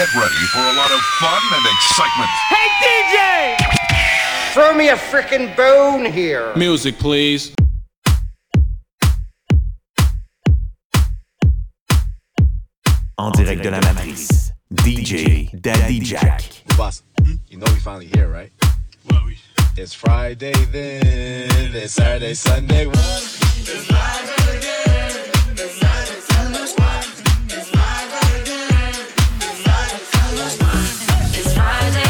Get ready for a lot of fun and excitement. Hey, DJ! Throw me a freaking bone here. Music, please. En direct de la matrice, DJ Daddy Jack. The boss, you know we finally here, right? Well, we... It's Friday then, it's Saturday, Sunday. It's live again, it's live, it's It's Friday.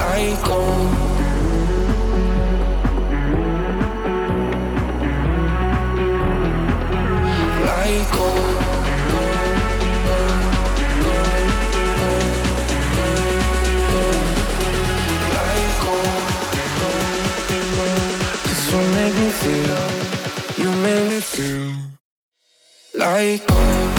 Like oh. You made me feel, you made me feel. Like home.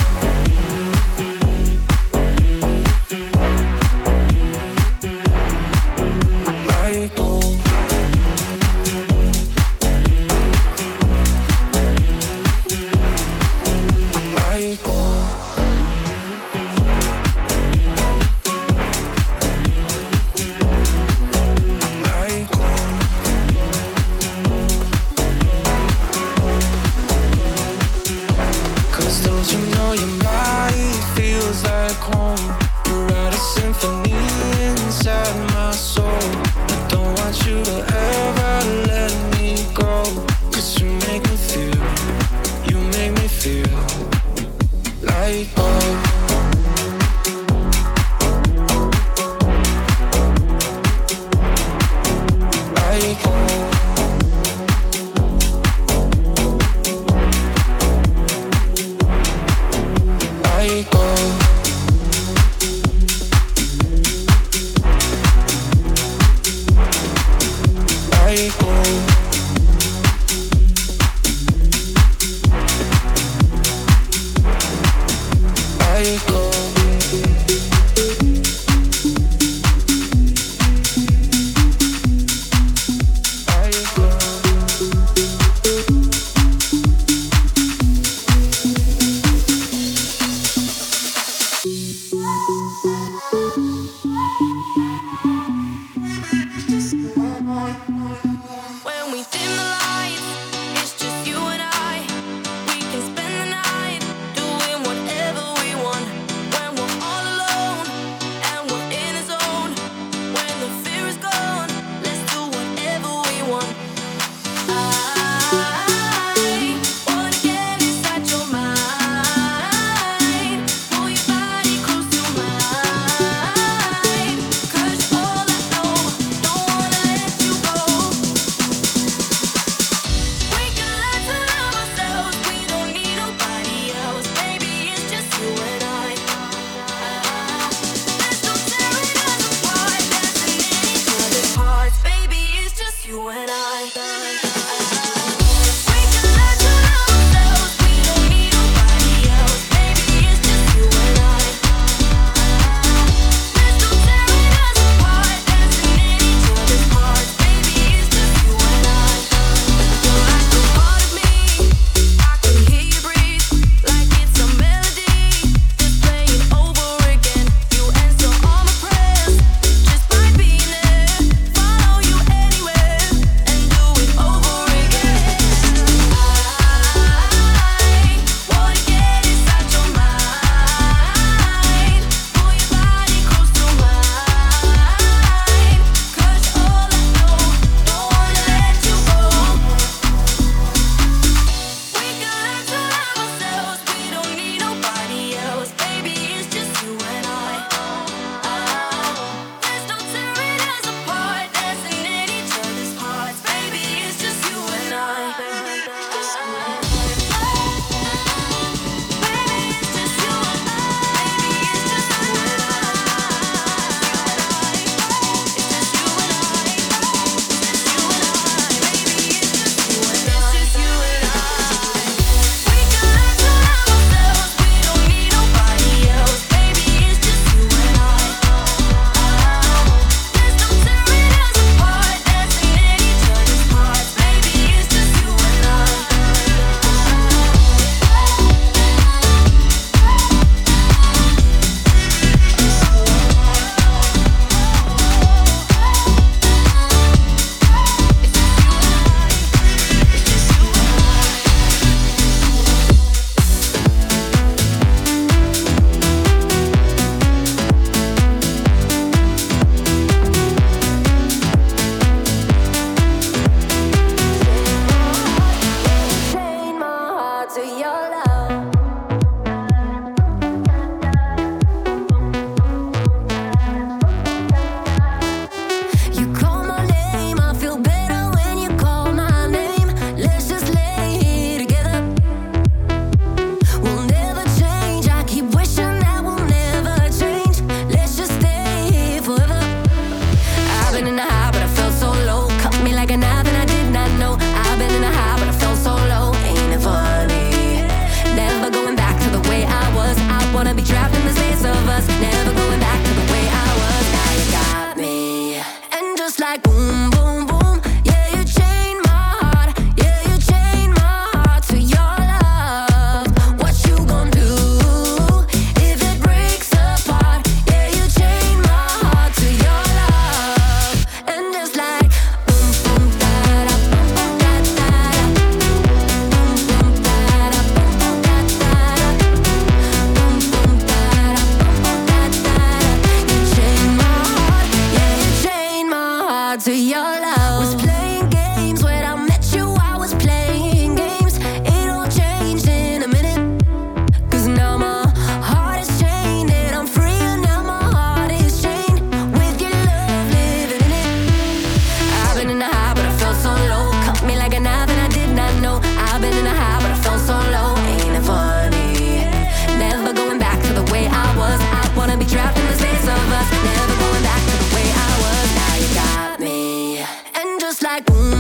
like. Mm.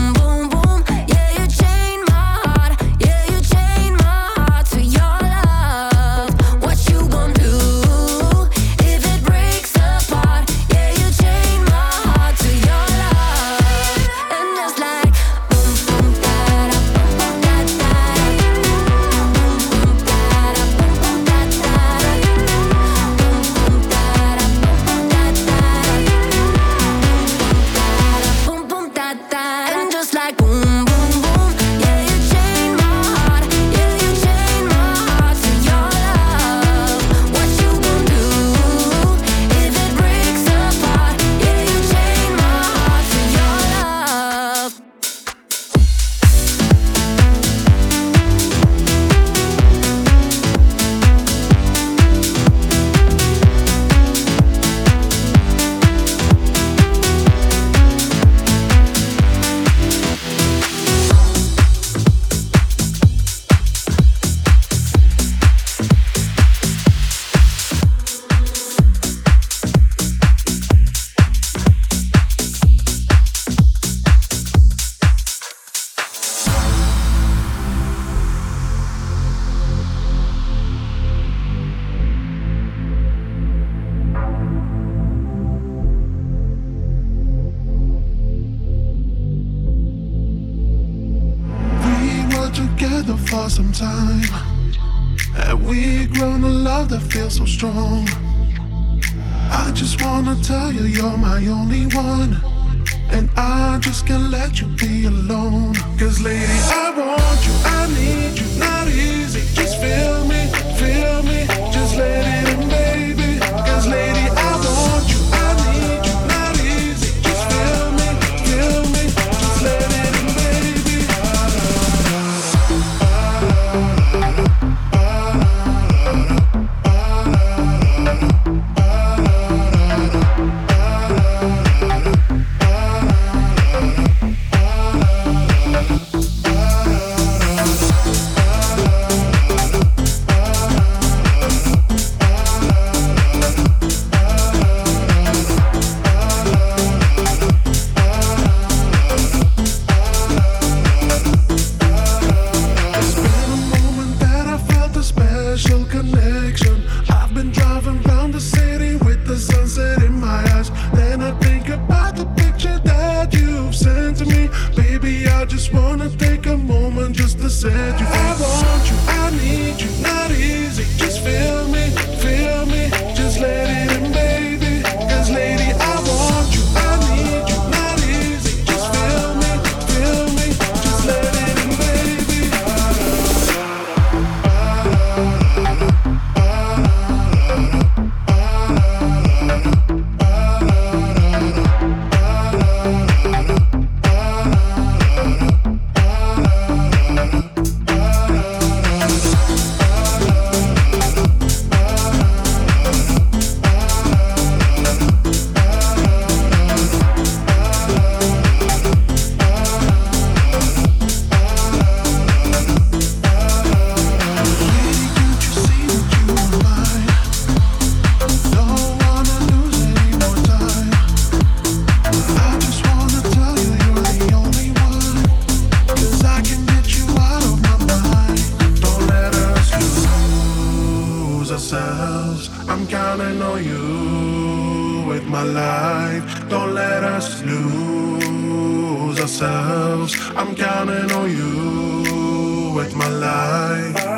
Ourselves. I'm counting on you with my life.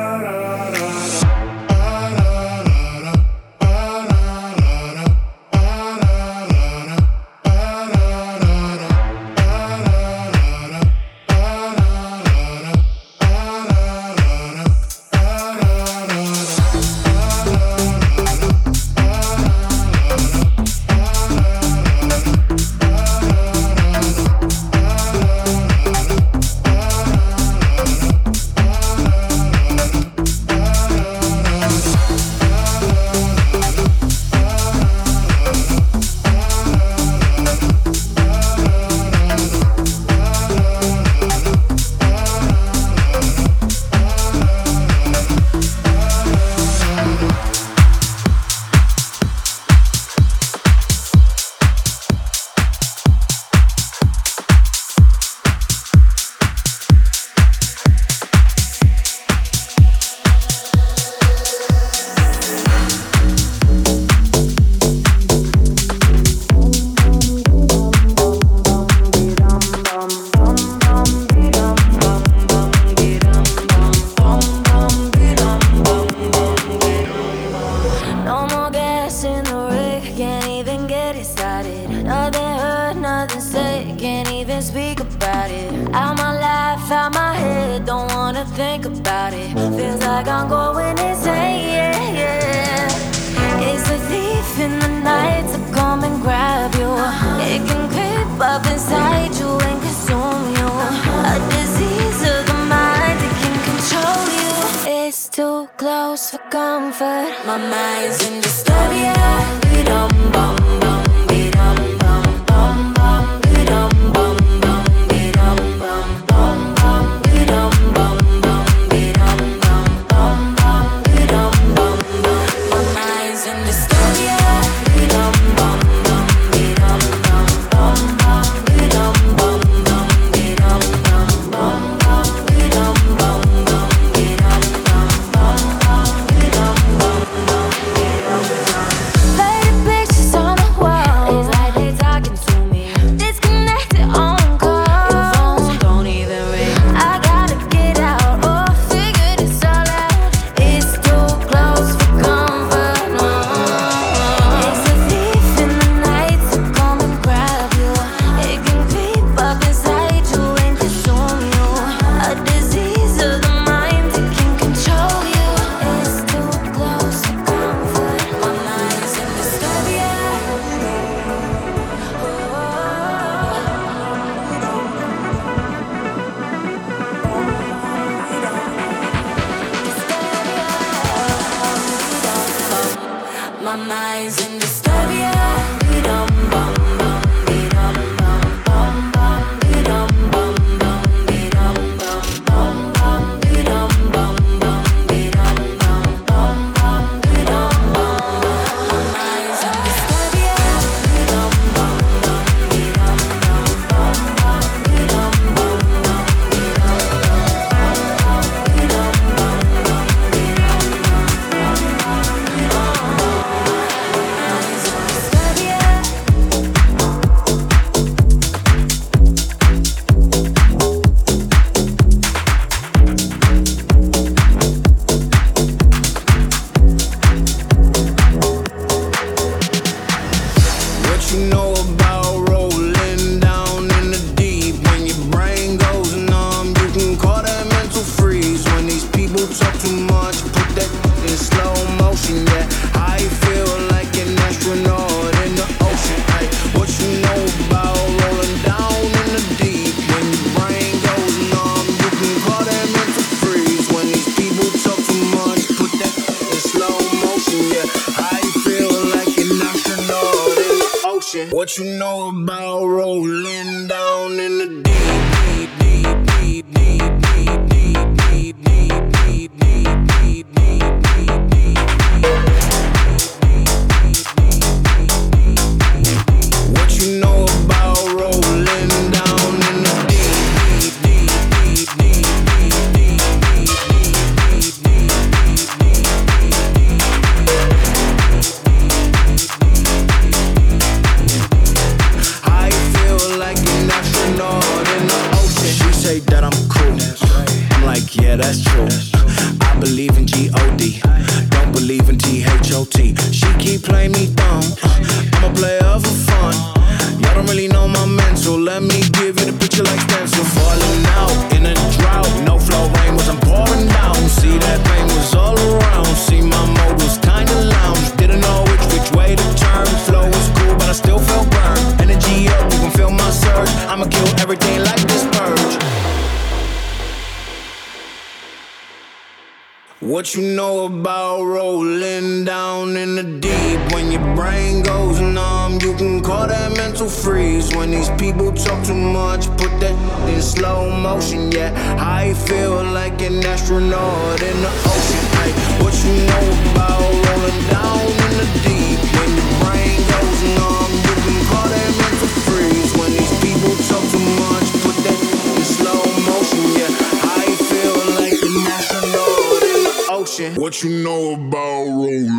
What you know about rolling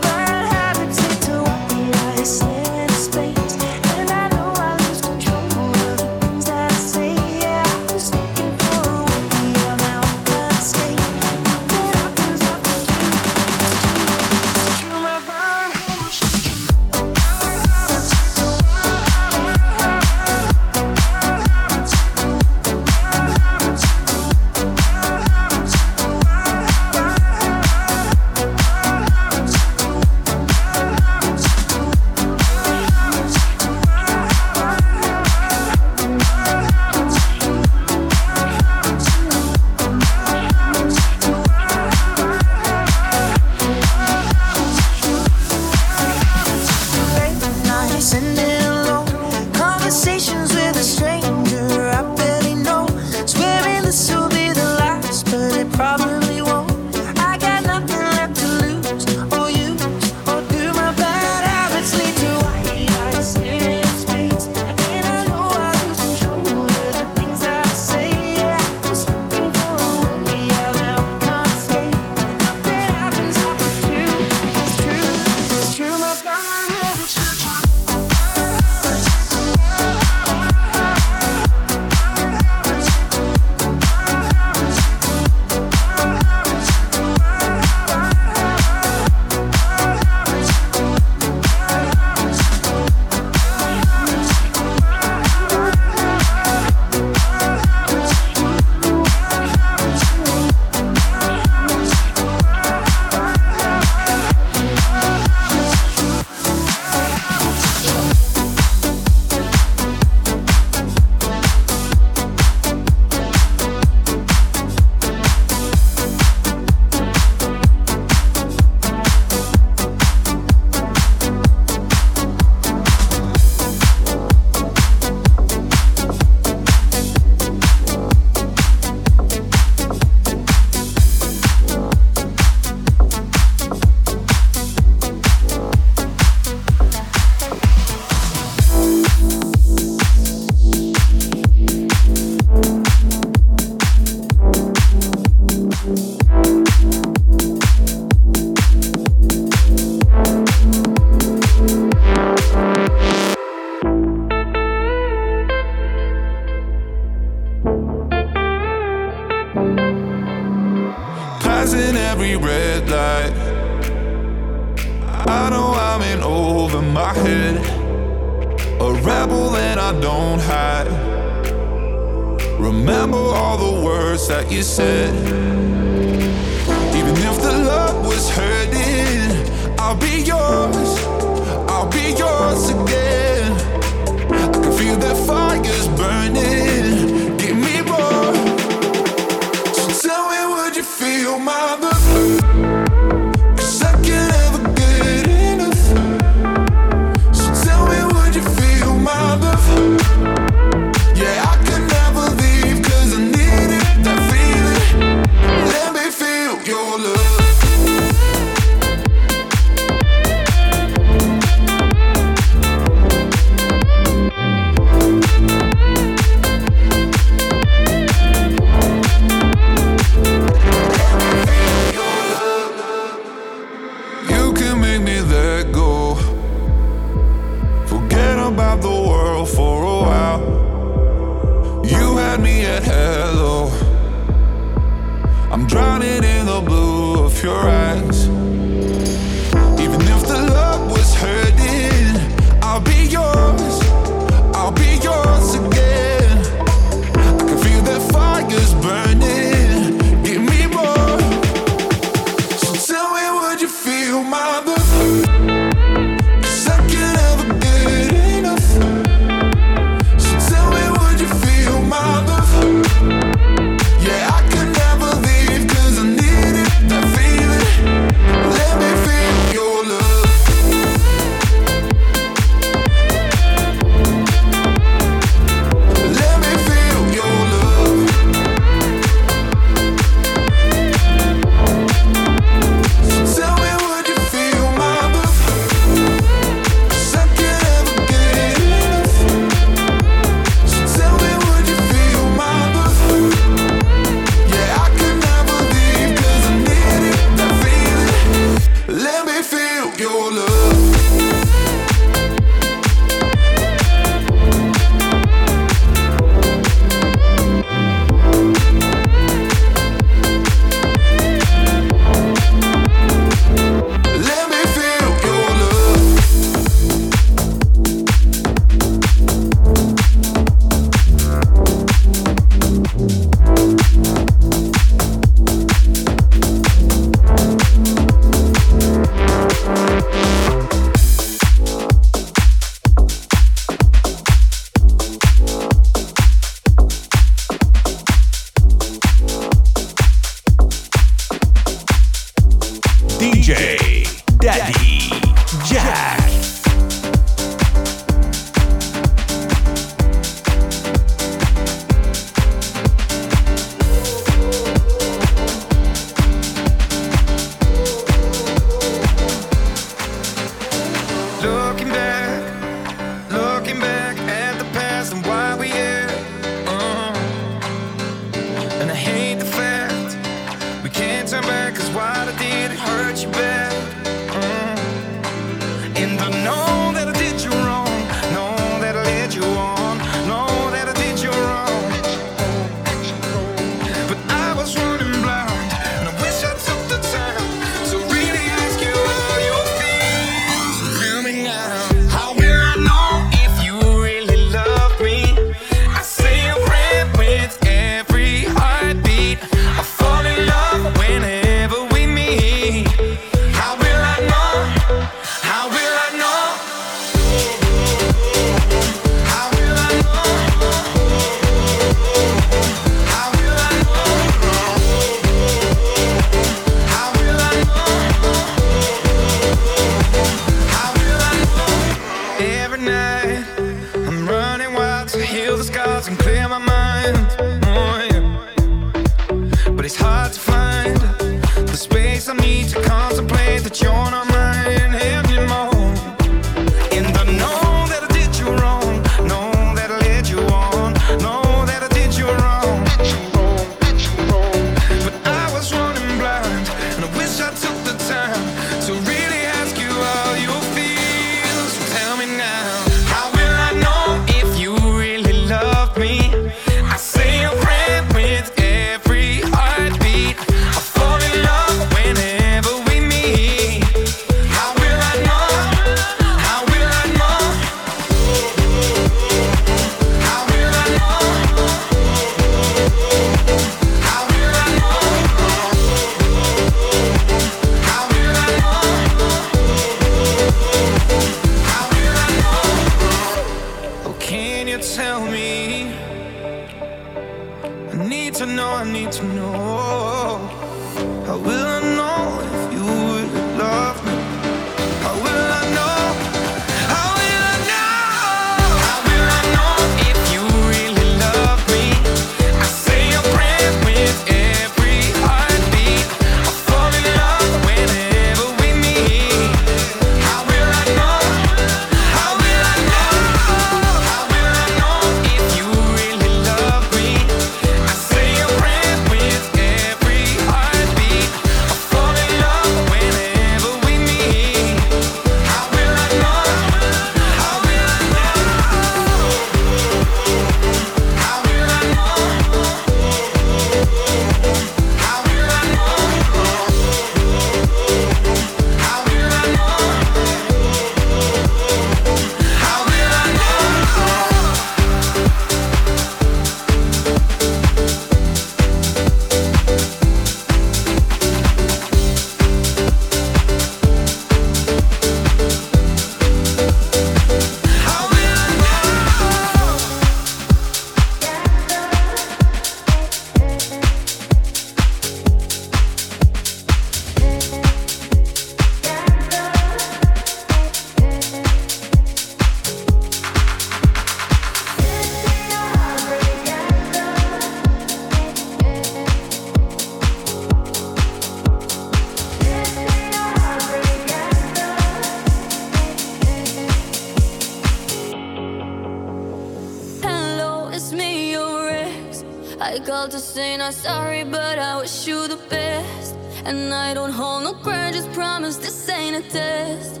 And I don't hold no grudges. promise this ain't a test.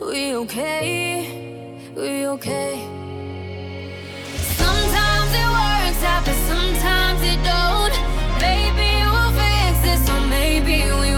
We okay, we okay. Sometimes it works out, but sometimes it don't. Maybe we'll fix this, or maybe we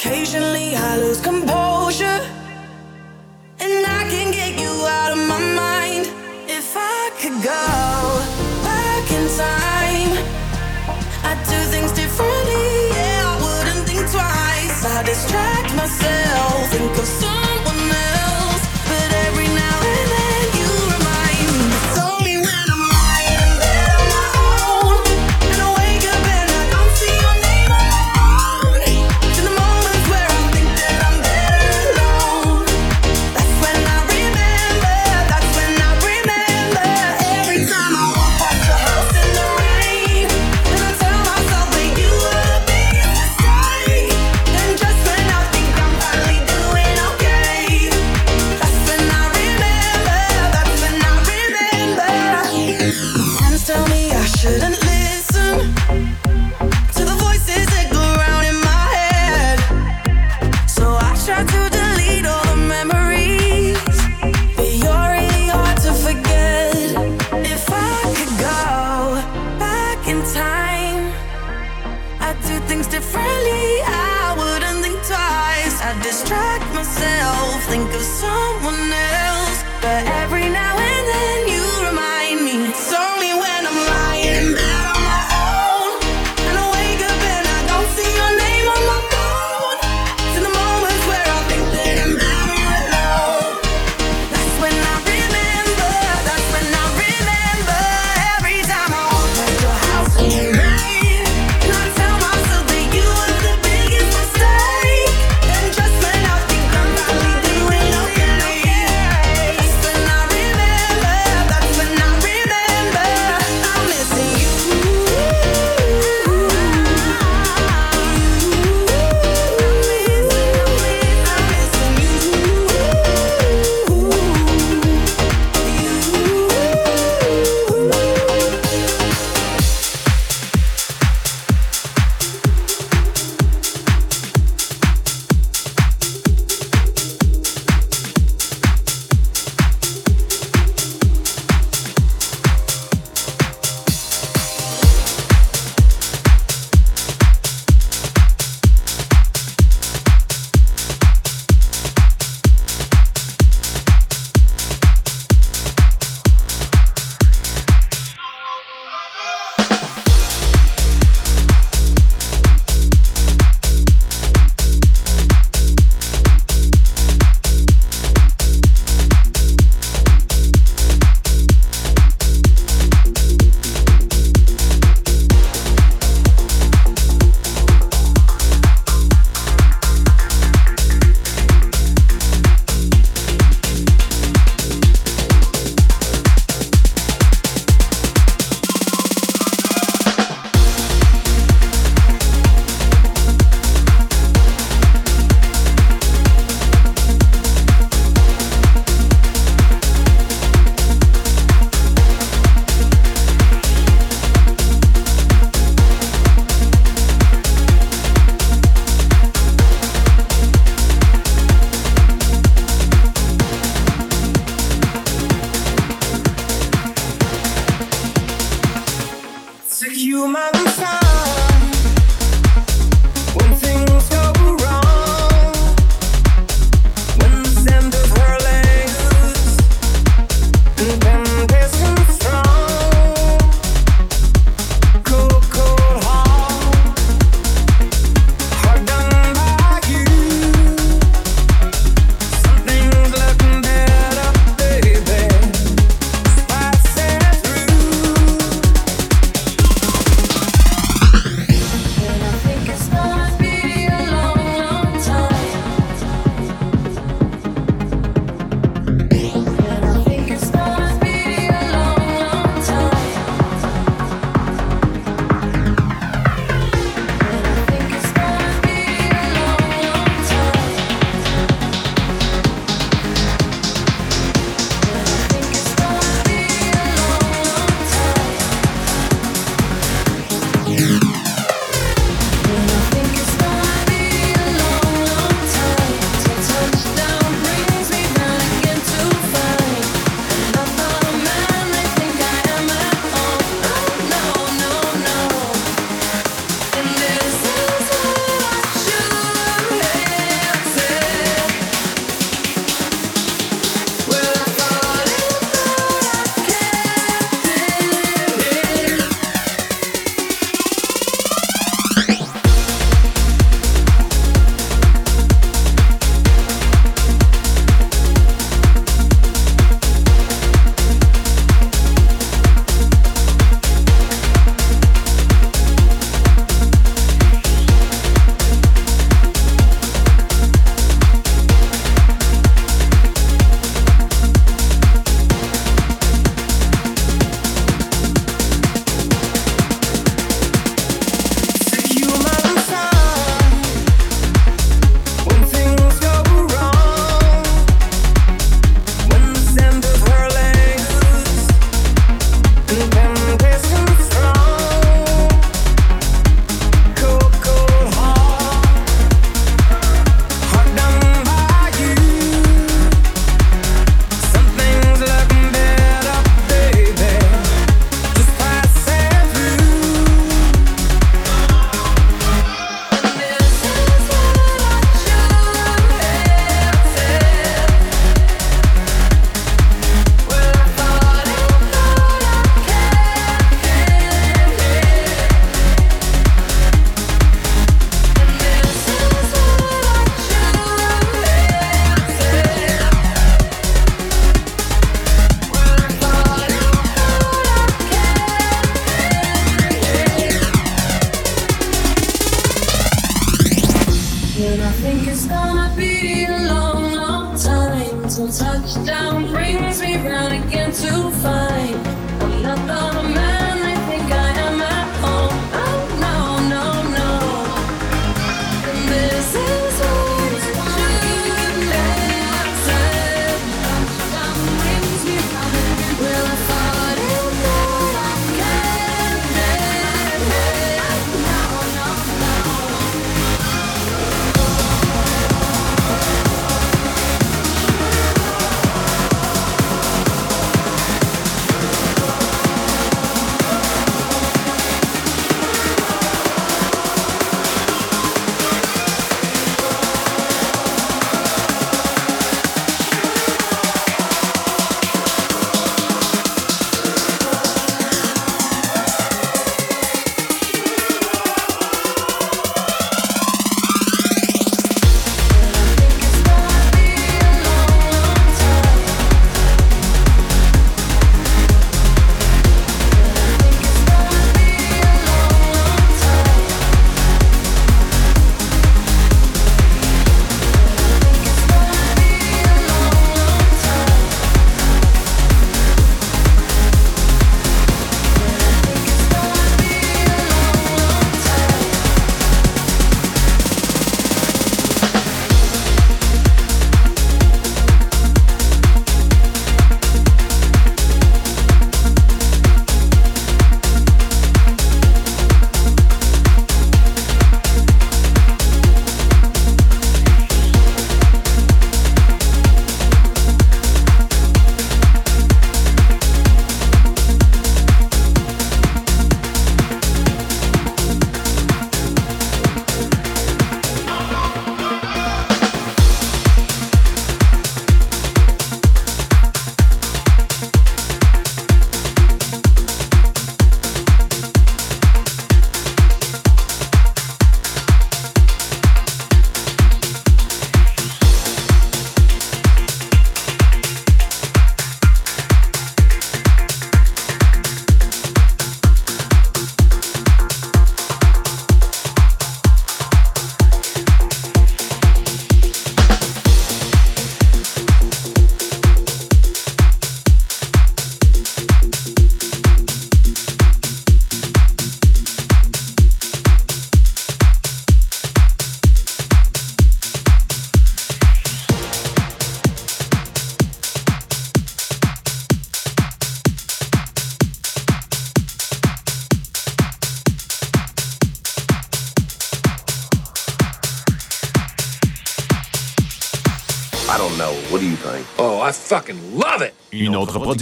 Occasionally I lose composure And I can get you out of my mind. If I could go back in time I'd do things differently, yeah, I wouldn't think twice. I distract myself, think of something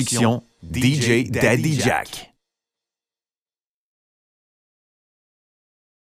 production, DJ Daddy Jack.